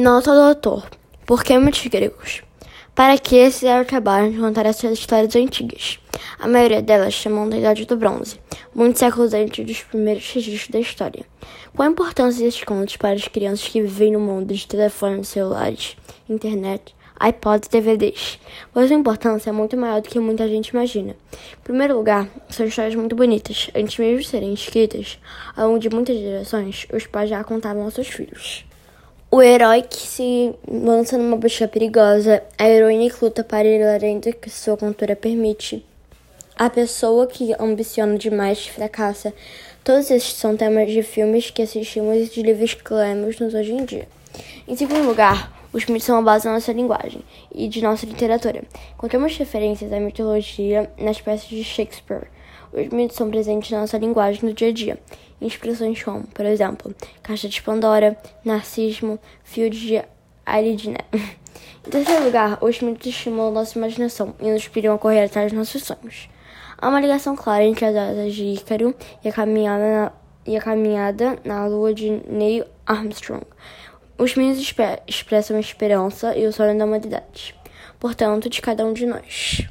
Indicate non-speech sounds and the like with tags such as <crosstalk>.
Nota do autor. Por que muitos gregos? Para que esse era o de contar essas histórias antigas. A maioria delas chamam da Idade do Bronze, muitos séculos antes dos primeiros registros da história. Qual a importância desses contos para as crianças que vivem no mundo de telefones celulares, internet, iPods e DVDs? Pois a importância é muito maior do que muita gente imagina. Em primeiro lugar, são histórias muito bonitas. Antes mesmo de serem escritas, ao longo de muitas gerações, os pais já contavam aos seus filhos. O herói que se lança numa busca perigosa, a heroína que luta para ir além do que sua cultura permite, a pessoa que ambiciona demais fracassa. Todos esses são temas de filmes que assistimos e de livros que lemos nos hoje em dia. Em segundo lugar, os mitos são a base da nossa linguagem e de nossa literatura. Encontramos referências à mitologia nas peças de Shakespeare. Os mitos são presentes na nossa linguagem no dia a dia. Expressões como, por exemplo, caixa de Pandora, narcismo, fio de Ariadne. <laughs> Em terceiro lugar, os mitos estimulam nossa imaginação e nos inspiram a correr atrás dos nossos sonhos. Há uma ligação clara entre as asas de Ícaro e a caminhada na, e a caminhada na lua de Neil Armstrong. Os mitos expressam a esperança e o sonho da humanidade, portanto, de cada um de nós.